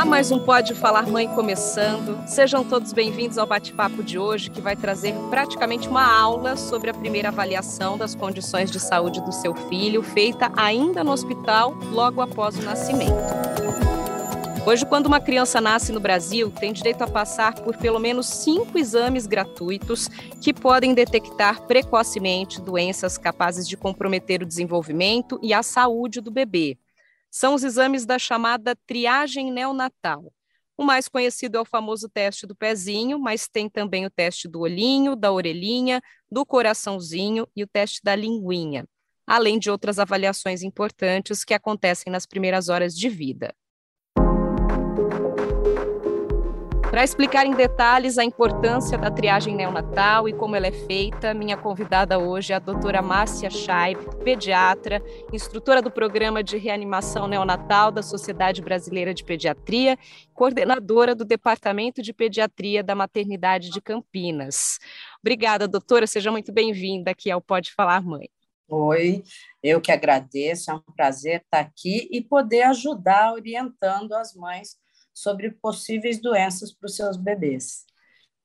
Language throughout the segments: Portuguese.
Olá, mais um Pode Falar Mãe começando. Sejam todos bem-vindos ao bate-papo de hoje, que vai trazer praticamente uma aula sobre a primeira avaliação das condições de saúde do seu filho, feita ainda no hospital, logo após o nascimento. Hoje, quando uma criança nasce no Brasil, tem direito a passar por pelo menos cinco exames gratuitos que podem detectar precocemente doenças capazes de comprometer o desenvolvimento e a saúde do bebê são os exames da chamada triagem neonatal. O mais conhecido é o famoso teste do pezinho, mas tem também o teste do olhinho, da orelhinha, do coraçãozinho e o teste da linguinha, além de outras avaliações importantes que acontecem nas primeiras horas de vida. Para explicar em detalhes a importância da triagem neonatal e como ela é feita, minha convidada hoje é a doutora Márcia Scheib, pediatra, instrutora do programa de reanimação neonatal da Sociedade Brasileira de Pediatria, coordenadora do Departamento de Pediatria da Maternidade de Campinas. Obrigada, doutora, seja muito bem-vinda aqui ao Pode Falar Mãe. Oi, eu que agradeço, é um prazer estar aqui e poder ajudar orientando as mães sobre possíveis doenças para os seus bebês.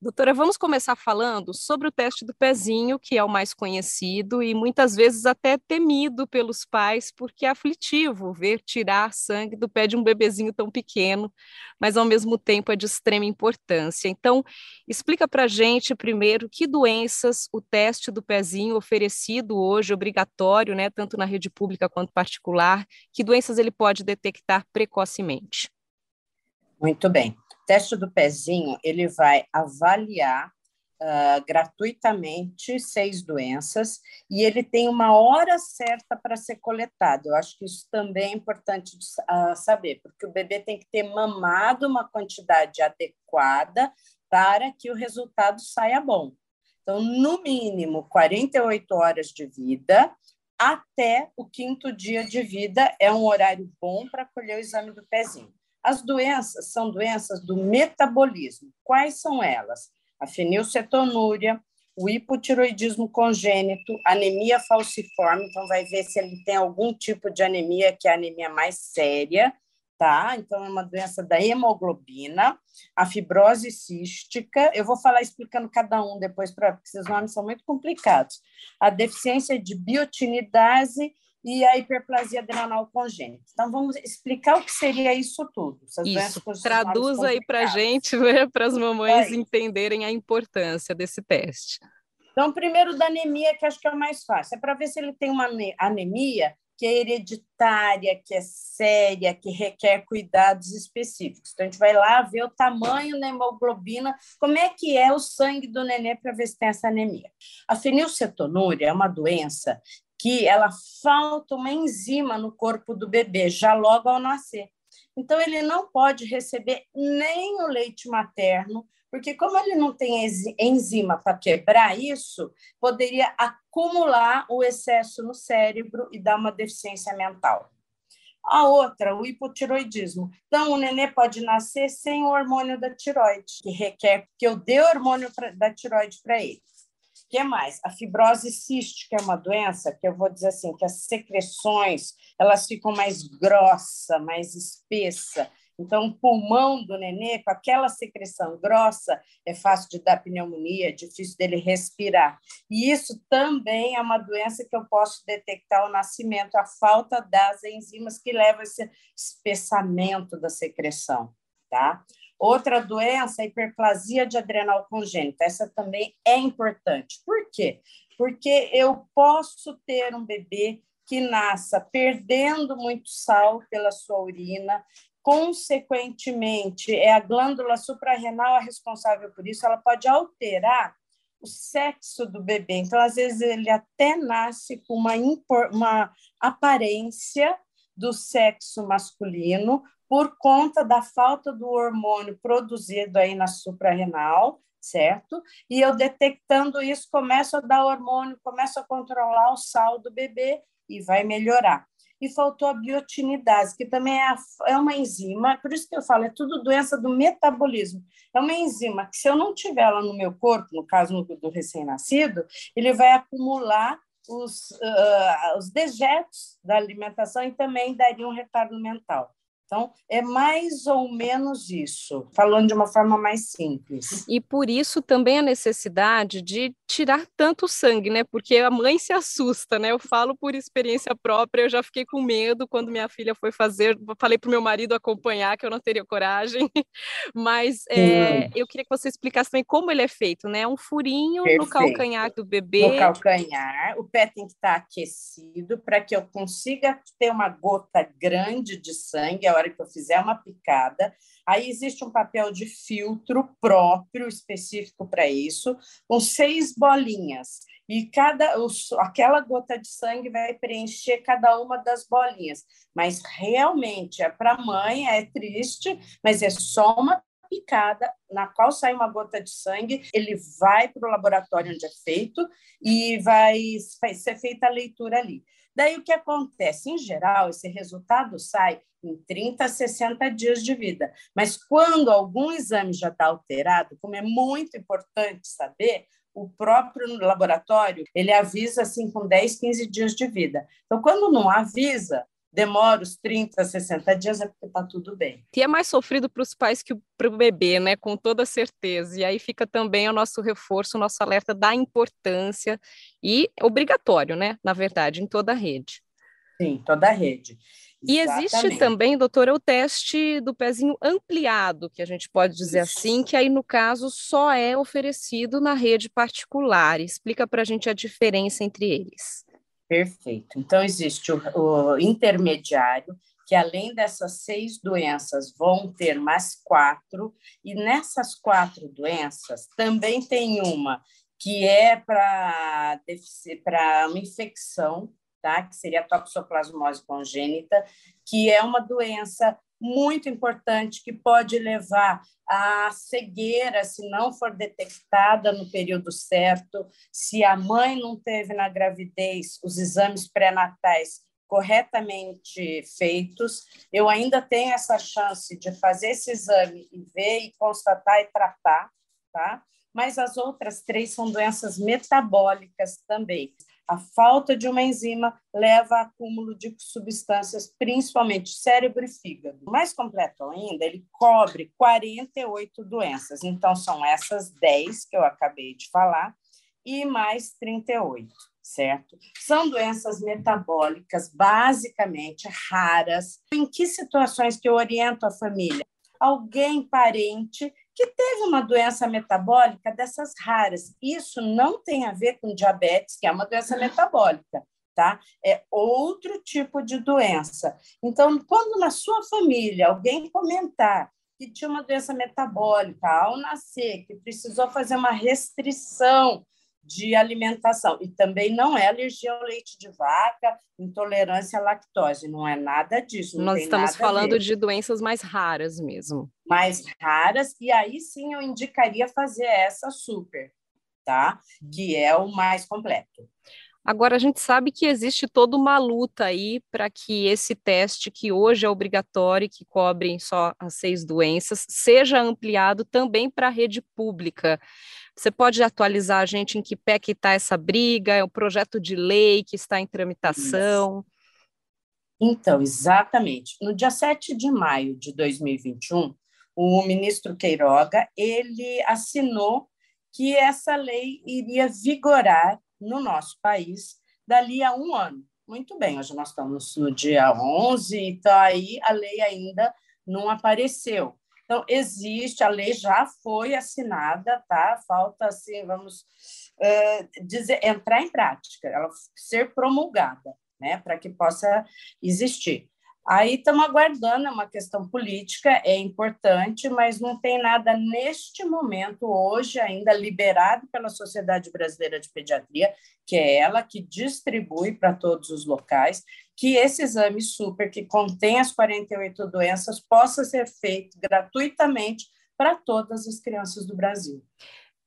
Doutora, vamos começar falando sobre o teste do pezinho, que é o mais conhecido e muitas vezes até temido pelos pais, porque é aflitivo ver tirar sangue do pé de um bebezinho tão pequeno, mas ao mesmo tempo é de extrema importância. Então, explica para a gente primeiro que doenças o teste do pezinho oferecido hoje, obrigatório, né, tanto na rede pública quanto particular, que doenças ele pode detectar precocemente. Muito bem. O teste do pezinho ele vai avaliar uh, gratuitamente seis doenças e ele tem uma hora certa para ser coletado. Eu acho que isso também é importante uh, saber, porque o bebê tem que ter mamado uma quantidade adequada para que o resultado saia bom. Então, no mínimo 48 horas de vida, até o quinto dia de vida é um horário bom para colher o exame do pezinho. As doenças são doenças do metabolismo. Quais são elas? A fenilcetonúria, o hipotiroidismo congênito, anemia falciforme, então vai ver se ele tem algum tipo de anemia, que é a anemia mais séria, tá? Então é uma doença da hemoglobina, a fibrose cística, eu vou falar explicando cada um depois, porque esses nomes são muito complicados. A deficiência de biotinidase e a hiperplasia adrenal congênita. Então, vamos explicar o que seria isso tudo. isso, traduz aí para a gente, né, para as mamães é entenderem a importância desse teste. Então, primeiro da anemia, que acho que é o mais fácil, é para ver se ele tem uma anemia que é hereditária, que é séria, que requer cuidados específicos. Então, a gente vai lá ver o tamanho da hemoglobina, como é que é o sangue do nenê para ver se tem essa anemia. A fenilcetonúria é uma doença que ela falta uma enzima no corpo do bebê já logo ao nascer. Então ele não pode receber nem o leite materno, porque como ele não tem enzima para quebrar isso, poderia acumular o excesso no cérebro e dar uma deficiência mental. A outra, o hipotiroidismo. Então, o nenê pode nascer sem o hormônio da tiroide, que requer que eu dê hormônio pra, da tiroide para ele que mais? A fibrose cística é uma doença que eu vou dizer assim, que as secreções elas ficam mais grossa, mais espessa. Então, o pulmão do nenê, com aquela secreção grossa, é fácil de dar pneumonia, é difícil dele respirar. E isso também é uma doença que eu posso detectar ao nascimento, a falta das enzimas que levam a esse espessamento da secreção, tá? Outra doença a hiperplasia de adrenal congênita. Essa também é importante. Por quê? Porque eu posso ter um bebê que nasça perdendo muito sal pela sua urina, consequentemente, é a glândula suprarrenal a responsável por isso, ela pode alterar o sexo do bebê. Então, às vezes, ele até nasce com uma, uma aparência do sexo masculino, por conta da falta do hormônio produzido aí na suprarrenal, certo? E eu detectando isso, começo a dar hormônio, começo a controlar o sal do bebê e vai melhorar. E faltou a biotinidase, que também é, é uma enzima, por isso que eu falo, é tudo doença do metabolismo. É uma enzima que, se eu não tiver ela no meu corpo, no caso do recém-nascido, ele vai acumular os, uh, os dejetos da alimentação e também daria um retardo mental. Então, é mais ou menos isso, falando de uma forma mais simples. E por isso também a necessidade de tirar tanto sangue, né? Porque a mãe se assusta, né? Eu falo por experiência própria, eu já fiquei com medo quando minha filha foi fazer, falei para o meu marido acompanhar, que eu não teria coragem, mas é, eu queria que você explicasse também como ele é feito, né? Um furinho Perfeito. no calcanhar do bebê. No calcanhar, o pé tem que estar aquecido para que eu consiga ter uma gota grande de sangue, hora que eu fizer uma picada, aí existe um papel de filtro próprio, específico para isso, com seis bolinhas. E cada aquela gota de sangue vai preencher cada uma das bolinhas. Mas realmente é para mãe, é triste, mas é só uma picada na qual sai uma gota de sangue, ele vai para o laboratório onde é feito e vai, ser feita a leitura ali. Daí o que acontece? Em geral, esse resultado sai em 30 a 60 dias de vida. Mas quando algum exame já está alterado, como é muito importante saber, o próprio laboratório ele avisa assim com 10, 15 dias de vida. Então, quando não avisa, demora os 30, 60 dias, é porque está tudo bem. E é mais sofrido para os pais que para o bebê, né? Com toda certeza. E aí fica também o nosso reforço, o nosso alerta da importância e obrigatório, né? Na verdade, em toda a rede. Sim, toda a rede. E existe também, doutora, o teste do pezinho ampliado, que a gente pode dizer Isso. assim, que aí, no caso, só é oferecido na rede particular. Explica para a gente a diferença entre eles. Perfeito. Então, existe o, o, intermediário, que além dessas seis doenças, vão ter mais quatro, e nessas quatro doenças também tem uma que é para uma infecção tá? que seria a toxoplasmose congênita, que é uma doença muito importante que pode levar à cegueira se não for detectada no período certo, se a mãe não teve na gravidez os exames pré-natais corretamente feitos, eu ainda tenho essa chance de fazer esse exame e ver e constatar e tratar, tá? Mas as outras três são doenças metabólicas também. A falta de uma enzima leva a acúmulo de substâncias, principalmente cérebro e fígado. Mais completo ainda, ele cobre 48 doenças. Então, são essas 10 que eu acabei de falar e mais 38, certo? São doenças metabólicas, basicamente raras. Em que situações que eu oriento a família? Alguém parente que teve uma doença metabólica dessas raras. Isso não tem a ver com diabetes, que é uma doença metabólica, tá? É outro tipo de doença. Então, quando na sua família alguém comentar que tinha uma doença metabólica ao nascer, que precisou fazer uma restrição de alimentação. E também não é alergia ao leite de vaca, intolerância à lactose, não é nada disso. Nós estamos falando de doenças mais raras mesmo. Mais raras, e aí sim eu indicaria fazer essa super, tá? Que é o mais completo. Agora, a gente sabe que existe toda uma luta aí para que esse teste, que hoje é obrigatório, que cobre só as seis doenças, seja ampliado também para a rede pública. Você pode atualizar a gente em que pé que está essa briga? É um projeto de lei que está em tramitação? Então, exatamente. No dia 7 de maio de 2021, o ministro Queiroga, ele assinou que essa lei iria vigorar no nosso país dali a um ano. Muito bem, hoje nós estamos no dia 11, então aí a lei ainda não apareceu. Então, existe, a lei já foi assinada, tá? Falta, assim, vamos uh, dizer, entrar em prática, ela ser promulgada, né? Para que possa existir. Aí estamos aguardando, é uma questão política, é importante, mas não tem nada neste momento, hoje, ainda liberado pela Sociedade Brasileira de Pediatria, que é ela que distribui para todos os locais, que esse exame super, que contém as 48 doenças, possa ser feito gratuitamente para todas as crianças do Brasil.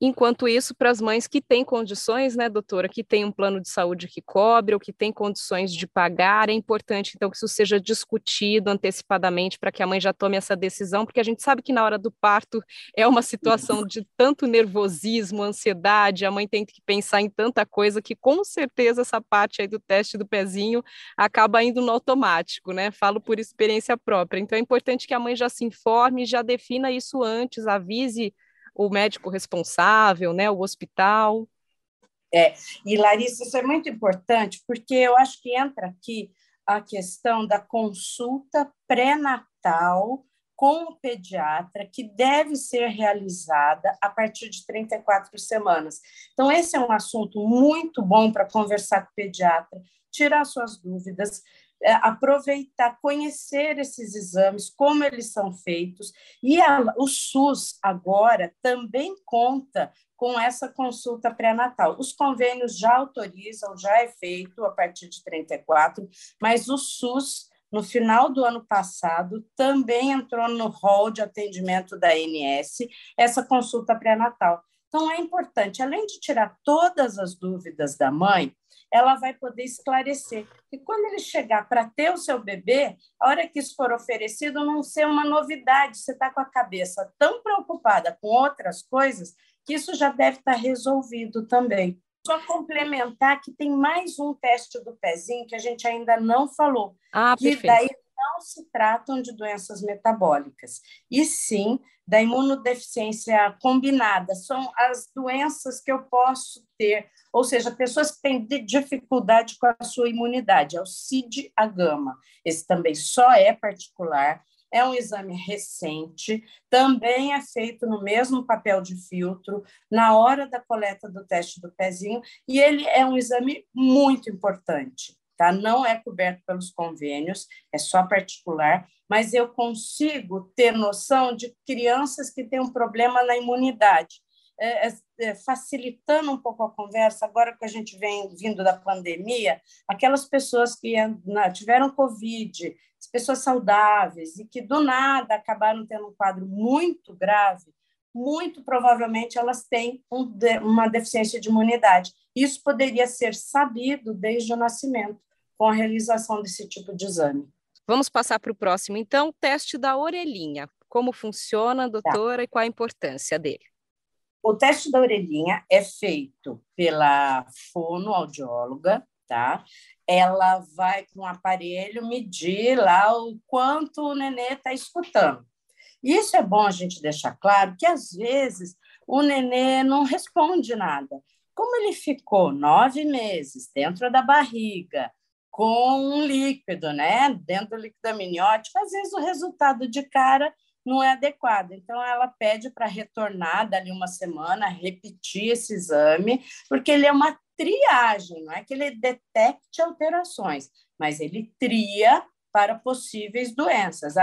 Enquanto isso, para as mães que têm condições, né, doutora, que tem um plano de saúde que cobre ou que tem condições de pagar, é importante, então, que isso seja discutido antecipadamente para que a mãe já tome essa decisão, porque a gente sabe que na hora do parto é uma situação de tanto nervosismo, ansiedade, a mãe tem que pensar em tanta coisa que, com certeza, essa parte aí do teste do pezinho acaba indo no automático, né? Falo por experiência própria. Então, é importante que a mãe já se informe, já defina isso antes, avise o médico responsável, né, o hospital. É, e Larissa, isso é muito importante, porque eu acho que entra aqui a questão da consulta pré-natal com o pediatra, que deve ser realizada a partir de 34 semanas. Então, esse é um assunto muito bom para conversar com o pediatra, tirar suas dúvidas, aproveitar, conhecer esses exames, como eles são feitos, e a, o SUS agora também conta com essa consulta pré-natal. Os convênios já autorizam, já é feito a partir de 34, mas o SUS, no final do ano passado, também entrou no rol de atendimento da ANS essa consulta pré-natal. Então, é importante, além de tirar todas as dúvidas da mãe, ela vai poder esclarecer. E quando ele chegar para ter o seu bebê, a hora que isso for oferecido, não ser uma novidade, você está com a cabeça tão preocupada com outras coisas que isso já deve estar tá resolvido também. Só complementar que tem mais um teste do pezinho que a gente ainda não falou. Ah, que perfeito. daí não se tratam de doenças metabólicas, e sim da imunodeficiência combinada. São as doenças que eu posso ter, ou seja, pessoas que têm dificuldade com a sua imunidade, é o CID-A gama. Esse também só é particular, é um exame recente, também é feito no mesmo papel de filtro, na hora da coleta do teste do pezinho, e ele é um exame muito importante tá? Não é coberto pelos convênios, é só particular, mas eu consigo ter noção de crianças que têm um problema na imunidade. É, é, é, facilitando um pouco a conversa, agora que a gente vem vindo da pandemia, aquelas pessoas que tiveram Covid, pessoas saudáveis e que do nada acabaram tendo um quadro muito grave, muito provavelmente elas têm um, uma deficiência de imunidade. Isso poderia ser sabido desde o nascimento com a realização desse tipo de exame. Vamos passar para o próximo, então, teste da orelhinha. Como funciona, tá. doutora, tá. e qual a importância dele? O teste da orelhinha é feito pela fonoaudióloga, tá? Ela vai com o aparelho medir lá o quanto o nenê está escutando. Isso é bom a gente deixar claro que, às vezes, o nenê não responde nada. Como ele ficou nove meses dentro da barriga, com um líquido, né? Dentro do líquido amniótico, às vezes o resultado de cara não é adequado. Então, ela pede para retornar dali uma semana, repetir esse exame, porque ele é uma triagem, não é que ele detecte alterações, mas ele tria para possíveis doenças.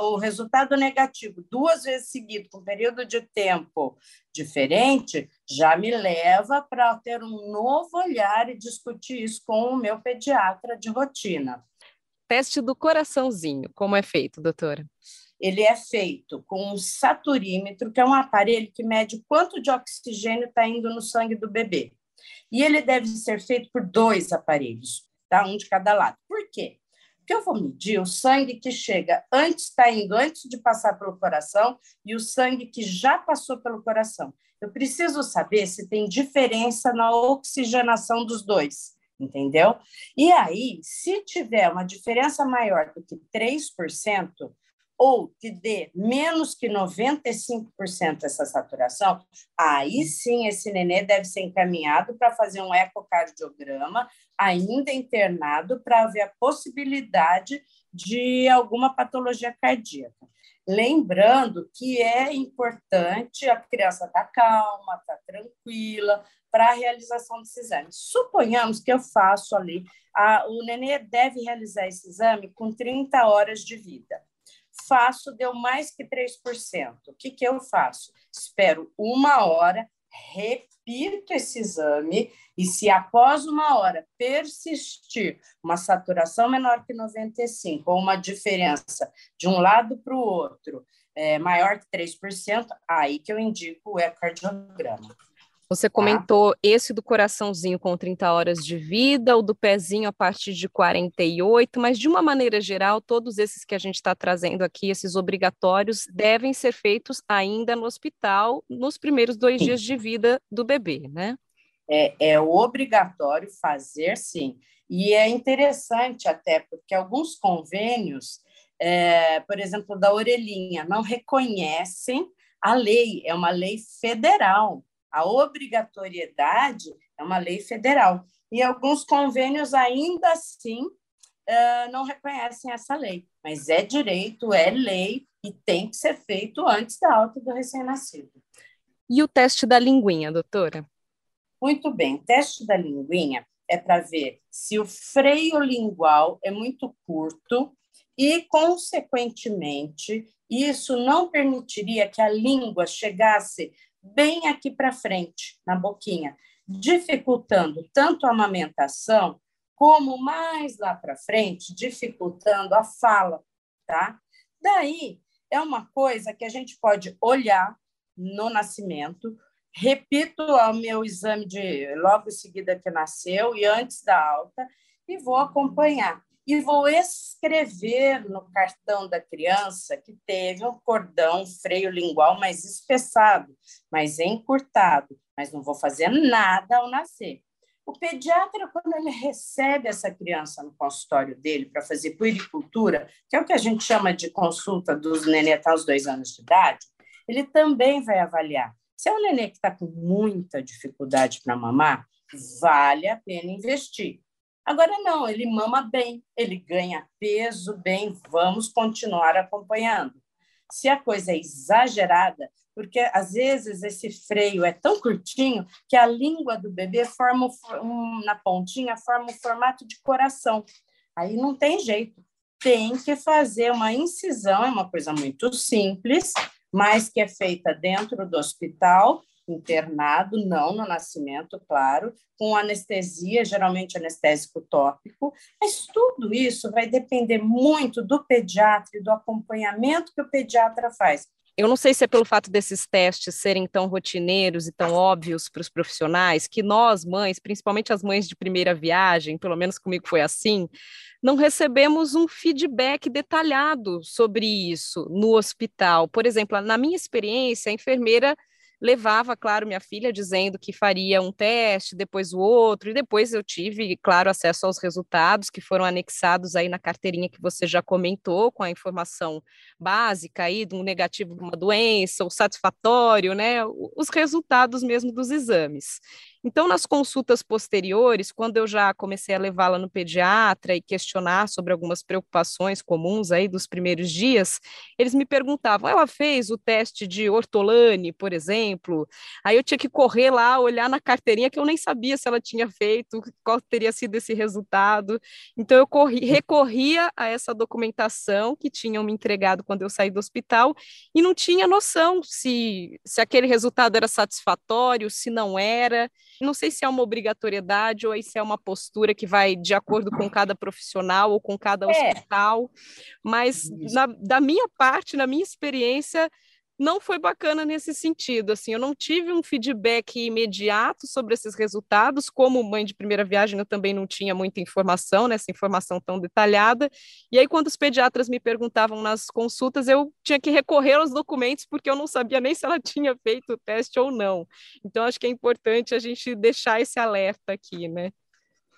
O resultado negativo, duas vezes seguido, com um período de tempo diferente, já me leva para ter um novo olhar e discutir isso com o meu pediatra de rotina. Teste do coraçãozinho, como é feito, doutora? Ele é feito com um saturímetro, que é um aparelho que mede quanto de oxigênio está indo no sangue do bebê. E ele deve ser feito por dois aparelhos, tá? um de cada lado. Por quê? Porque eu vou medir o sangue que chega antes, está indo antes de passar pelo coração e o sangue que já passou pelo coração. Eu preciso saber se tem diferença na oxigenação dos dois, entendeu? E aí, se tiver uma diferença maior do que 3%, ou que dê menos que 95% essa saturação, aí sim esse nenê deve ser encaminhado para fazer um ecocardiograma, ainda internado, para ver a possibilidade de alguma patologia cardíaca. Lembrando que é importante a criança estar tá calma, estar tá tranquila para a realização desse exame. Suponhamos que eu faço ali, a, o nenê deve realizar esse exame com 30 horas de vida faço, deu mais que 3%. O que, que eu faço? Espero uma hora, repito esse exame, e se após uma hora persistir uma saturação menor que 95, ou uma diferença de um lado para o outro, é, maior que 3%, aí que eu indico o ecocardiograma. Você tá. comentou tá? esse do coraçãozinho com 30 horas de vida, o do pezinho a partir de 48, mas de uma maneira geral, todos esses que a gente está trazendo aqui, esses obrigatórios, devem ser feitos ainda no hospital, nos primeiros dois sim. dias de vida do bebê, né? É, é obrigatório fazer sim. E é interessante até, porque alguns convênios, é, por exemplo, da orelhinha, não reconhecem a lei, é uma lei federal a obrigatoriedade é uma lei federal. E alguns convênios ainda assim não reconhecem essa lei. Mas é direito, é lei e tem que ser feito antes da alta do recém-nascido. E o teste da linguinha, doutora? Muito bem. O teste da linguinha é para ver se o freio lingual é muito curto e, consequentemente, isso não permitiria que a língua chegasse bem aqui para frente, na boquinha, dificultando tanto a amamentação, como mais lá para frente, dificultando a fala, tá? Daí é uma coisa que a gente pode olhar no nascimento. Repito ao meu exame de logo em seguida que nasceu e antes da alta e vou acompanhar e vou escrever no cartão da criança que teve um cordão freio lingual mais espessado, mais encurtado, mas não vou fazer nada ao nascer. O pediatra, quando ele recebe essa criança no consultório dele para fazer puericultura, que é o que a gente chama de consulta dos nenê até os dois anos de idade, ele também vai avaliar. Se é um nenê que está com muita dificuldade para mamar, vale a pena investir. Agora não, ele mama bem, ele ganha peso bem, vamos continuar acompanhando. Se a coisa é exagerada, porque às vezes esse freio é tão curtinho que a língua do bebê forma um, na pontinha forma o formato de coração. Aí não tem jeito. Tem que fazer uma incisão, é uma coisa muito simples, mas que é feita dentro do hospital internado, não no nascimento, claro, com anestesia, geralmente anestésico tópico, mas tudo isso vai depender muito do pediatra e do acompanhamento que o pediatra faz. Eu não sei se é pelo fato desses testes serem tão rotineiros e tão óbvios para os profissionais, que nós, mães, principalmente as mães de primeira viagem, pelo menos comigo foi assim, não recebemos um feedback detalhado sobre isso no hospital. Por exemplo, na minha experiência, a enfermeira levava, claro, minha filha dizendo que faria um teste, depois o outro, e depois eu tive, claro, acesso aos resultados que foram anexados aí na carteirinha que você já comentou, com a informação básica aí de um negativo de uma doença, ou satisfatório, né? Os resultados mesmo dos exames. Então, nas consultas posteriores, quando eu já comecei a levá-la no pediatra e questionar sobre algumas preocupações comuns aí dos primeiros dias, eles me perguntavam: ela fez o teste de ortolane, por exemplo? Aí eu tinha que correr lá, olhar na carteirinha que eu nem sabia se ela tinha feito, qual teria sido esse resultado. Então, eu corri, recorria a essa documentação que tinham me entregado quando eu saí do hospital e não tinha noção se, se aquele resultado era satisfatório, se não era. Não sei se é uma obrigatoriedade ou se é uma postura que vai de acordo com cada profissional ou com cada é. hospital, mas na, da minha parte, na minha experiência, não foi bacana nesse sentido. Assim, eu não tive um feedback imediato sobre esses resultados. Como mãe de primeira viagem, eu também não tinha muita informação, né, informação tão detalhada. E aí, quando os pediatras me perguntavam nas consultas, eu tinha que recorrer aos documentos, porque eu não sabia nem se ela tinha feito o teste ou não. Então, acho que é importante a gente deixar esse alerta aqui, né?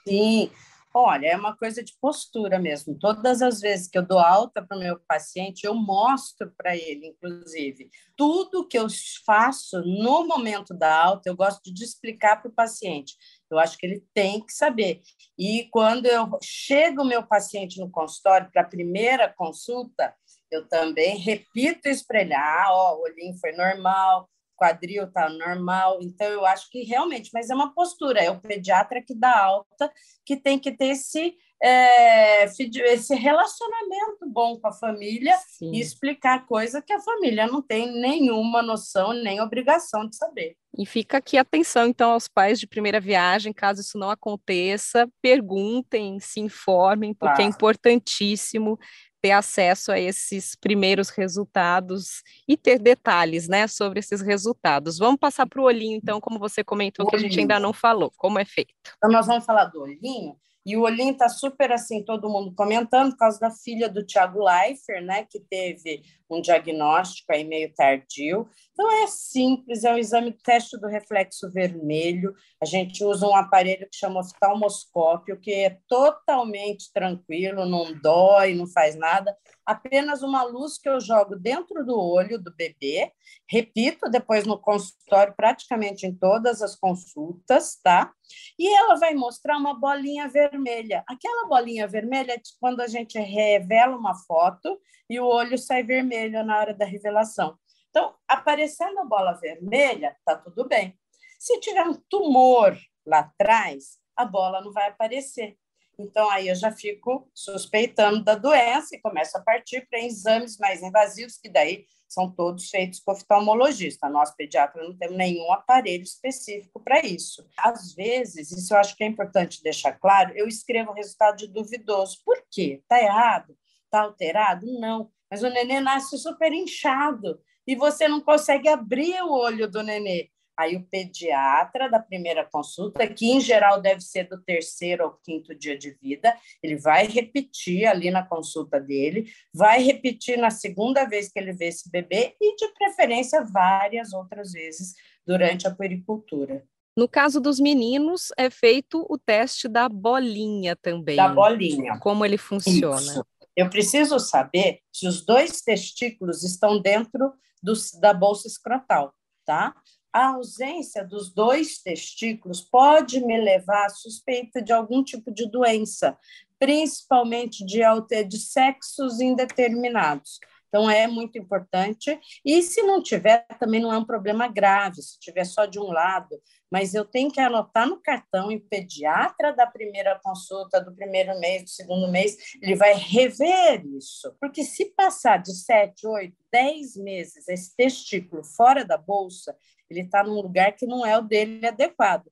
Sim, Olha, é uma coisa de postura mesmo. Todas as vezes que eu dou alta para o meu paciente, eu mostro para ele, inclusive, tudo que eu faço no momento da alta, eu gosto de explicar para o paciente. Eu acho que ele tem que saber. E quando eu chego o meu paciente no consultório para a primeira consulta, eu também repito isso para ele. Ah, ó, o olhinho foi normal, quadril está normal. Então, eu acho que realmente, mas é uma postura, é o pediatra que dá alta, que tem que ter esse, é, esse relacionamento bom com a família Sim. e explicar coisa que a família não tem nenhuma noção, nem obrigação de saber. E fica aqui atenção, então, aos pais de primeira viagem, caso isso não aconteça, perguntem, se informem, porque é claro. é importantíssimo ter acesso a esses primeiros resultados e ter detalhes, né, sobre esses resultados. Vamos passar para o olhinho, então, como você comentou, que a gente ainda não falou, como é feito. Então, nós vamos falar do olhinho, e o olhinho está super assim, todo mundo comentando, por causa da filha do Tiago Leifert, né, que teve um diagnóstico aí meio tardio. Então, é simples, é o exame teste do reflexo vermelho. A gente usa um aparelho que chama oftalmoscópio, que é totalmente tranquilo, não dói, não faz nada. Apenas uma luz que eu jogo dentro do olho do bebê. Repito depois no consultório, praticamente em todas as consultas, tá? E ela vai mostrar uma bolinha vermelha. Aquela bolinha vermelha é quando a gente revela uma foto e o olho sai vermelho na hora da revelação. Então, aparecendo a bola vermelha, tá tudo bem. Se tiver um tumor lá atrás, a bola não vai aparecer. Então, aí eu já fico suspeitando da doença e começo a partir para exames mais invasivos, que daí são todos feitos por oftalmologista. Nós, pediatras, não temos nenhum aparelho específico para isso. Às vezes, isso eu acho que é importante deixar claro, eu escrevo resultado de duvidoso. Por quê? Está errado? Está alterado? Não. Mas o nenê nasce super inchado e você não consegue abrir o olho do nenê. Aí o pediatra da primeira consulta, que em geral deve ser do terceiro ou quinto dia de vida, ele vai repetir ali na consulta dele, vai repetir na segunda vez que ele vê esse bebê e, de preferência, várias outras vezes durante a puericultura. No caso dos meninos, é feito o teste da bolinha também. Da bolinha. Como ele funciona. Isso. Eu preciso saber se os dois testículos estão dentro do, da bolsa escrotal, tá? A ausência dos dois testículos pode me levar à suspeita de algum tipo de doença, principalmente de, de sexos indeterminados. Então, é muito importante. E se não tiver, também não é um problema grave, se tiver só de um lado. Mas eu tenho que anotar no cartão e pediatra da primeira consulta, do primeiro mês, do segundo mês, ele vai rever isso. Porque se passar de 7, 8, 10 meses esse testículo fora da bolsa, ele está num lugar que não é o dele adequado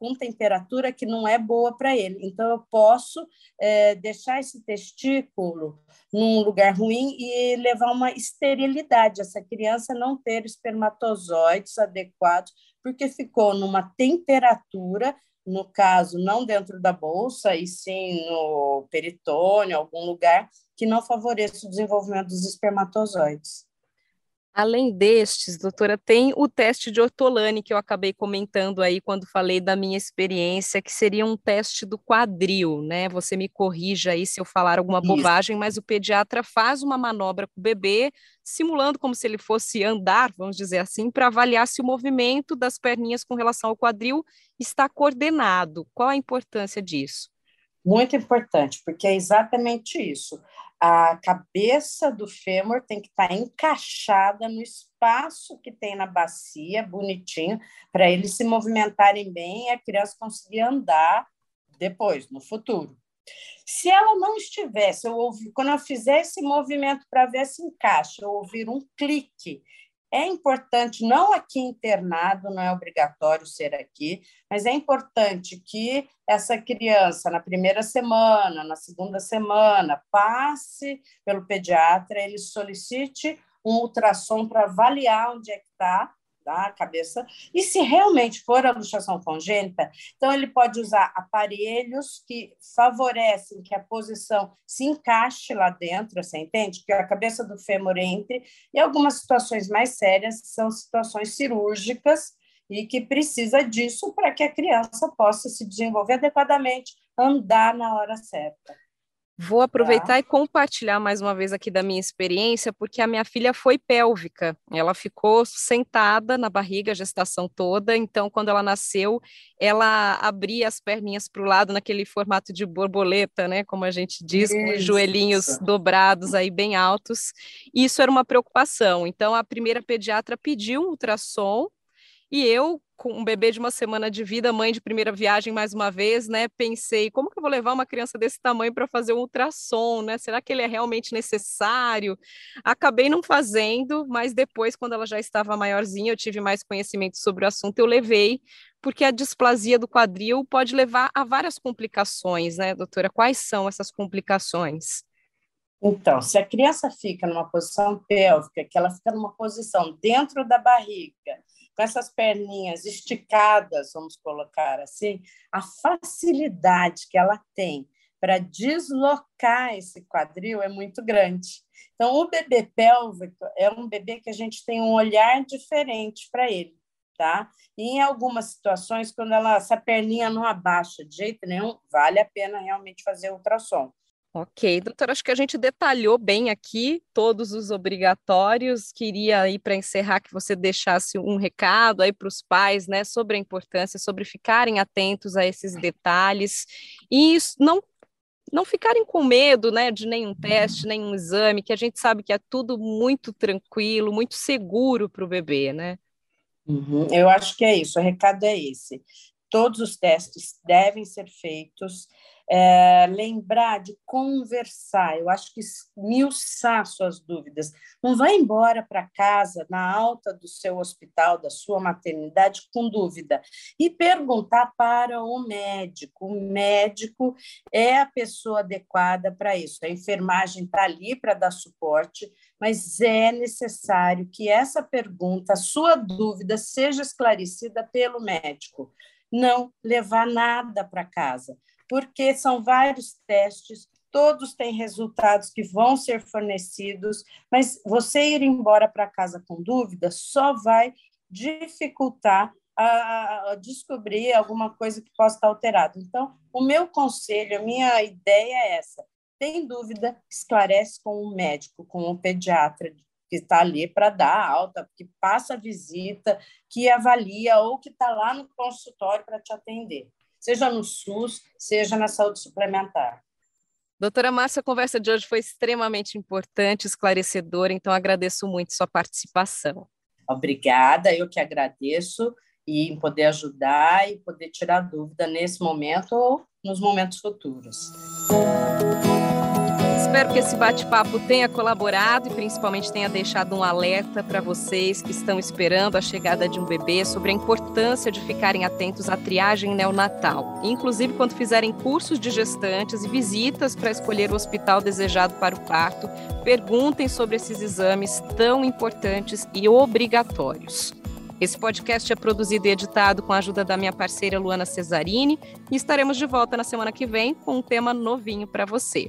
com temperatura que não é boa para ele. Então, eu posso é, deixar esse testículo num lugar ruim e levar uma esterilidade, essa criança não ter espermatozoides adequados, porque ficou numa temperatura, no caso, não dentro da bolsa, e sim no peritônio, algum lugar, que não favoreça o desenvolvimento dos espermatozoides. Além destes, doutora, tem o teste de ortolane que eu acabei comentando aí quando falei da minha experiência, que seria um teste do quadril, né? Você me corrija aí se eu falar alguma Isso. bobagem, mas o pediatra faz uma manobra com o bebê, simulando como se ele fosse andar, vamos dizer assim, para avaliar se o movimento das perninhas com relação ao quadril está coordenado. Qual a importância disso? Muito importante, porque é exatamente isso a cabeça do fêmur tem que estar tá encaixada no espaço que tem na bacia, bonitinho, para eles se movimentarem bem e a criança conseguir andar depois, no futuro. Se ela não estivesse, eu ouvir, quando eu fizer esse movimento para ver se encaixa, eu ouvir um clique é importante, não aqui internado, não é obrigatório ser aqui, mas é importante que essa criança, na primeira semana, na segunda semana, passe pelo pediatra, ele solicite um ultrassom para avaliar onde é que está da cabeça. E se realmente for a luxação congênita, então ele pode usar aparelhos que favorecem que a posição se encaixe lá dentro, você entende? Que a cabeça do fêmur entre. E algumas situações mais sérias são situações cirúrgicas e que precisa disso para que a criança possa se desenvolver adequadamente, andar na hora certa. Vou aproveitar tá. e compartilhar mais uma vez aqui da minha experiência, porque a minha filha foi pélvica. Ela ficou sentada na barriga a gestação toda, então quando ela nasceu, ela abria as perninhas para o lado naquele formato de borboleta, né, como a gente diz, Isso. com os joelhinhos dobrados aí bem altos. Isso era uma preocupação. Então a primeira pediatra pediu um ultrassom e eu, com um bebê de uma semana de vida, mãe de primeira viagem mais uma vez, né, pensei, como que eu vou levar uma criança desse tamanho para fazer um ultrassom, né? Será que ele é realmente necessário? Acabei não fazendo, mas depois, quando ela já estava maiorzinha, eu tive mais conhecimento sobre o assunto, eu levei, porque a displasia do quadril pode levar a várias complicações, né, doutora? Quais são essas complicações? Então, se a criança fica numa posição pélvica, que ela fica numa posição dentro da barriga, com essas perninhas esticadas, vamos colocar assim, a facilidade que ela tem para deslocar esse quadril é muito grande. Então, o bebê pélvico é um bebê que a gente tem um olhar diferente para ele, tá? E em algumas situações, quando ela, essa perninha não abaixa de jeito nenhum, vale a pena realmente fazer ultrassom. Ok, doutora, acho que a gente detalhou bem aqui todos os obrigatórios. Queria aí para encerrar que você deixasse um recado aí para os pais, né, sobre a importância, sobre ficarem atentos a esses detalhes e não não ficarem com medo, né, de nenhum teste, nenhum exame, que a gente sabe que é tudo muito tranquilo, muito seguro para o bebê, né? Uhum, eu acho que é isso. O recado é esse. Todos os testes devem ser feitos é, lembrar de conversar, eu acho que esmiuçar suas dúvidas. Não vá embora para casa, na alta do seu hospital, da sua maternidade, com dúvida. E perguntar para o médico. O médico é a pessoa adequada para isso. A enfermagem está ali para dar suporte, mas é necessário que essa pergunta, sua dúvida, seja esclarecida pelo médico. Não levar nada para casa porque são vários testes, todos têm resultados que vão ser fornecidos, mas você ir embora para casa com dúvida só vai dificultar a, descobrir alguma coisa que possa estar alterada. Então, o meu conselho, a minha ideia é essa: tem dúvida, esclarece com o médico, com o pediatra que está ali para dar alta, que passa a visita, que avalia ou que está lá no consultório para te atender seja no SUS, seja na saúde suplementar. Doutora Márcia, a conversa de hoje foi extremamente importante, esclarecedora, então agradeço muito sua participação. Obrigada, eu que agradeço e em poder ajudar e poder tirar dúvida nesse momento ou nos momentos futuros. Espero que esse bate-papo tenha colaborado e principalmente tenha deixado um alerta para vocês que estão esperando a chegada de um bebê sobre a importância de ficarem atentos à triagem neonatal, inclusive quando fizerem cursos de gestantes e visitas para escolher o hospital desejado para o parto, perguntem sobre esses exames tão importantes e obrigatórios. Esse podcast é produzido e editado com a ajuda da minha parceira Luana Cesarini e estaremos de volta na semana que vem com um tema novinho para você.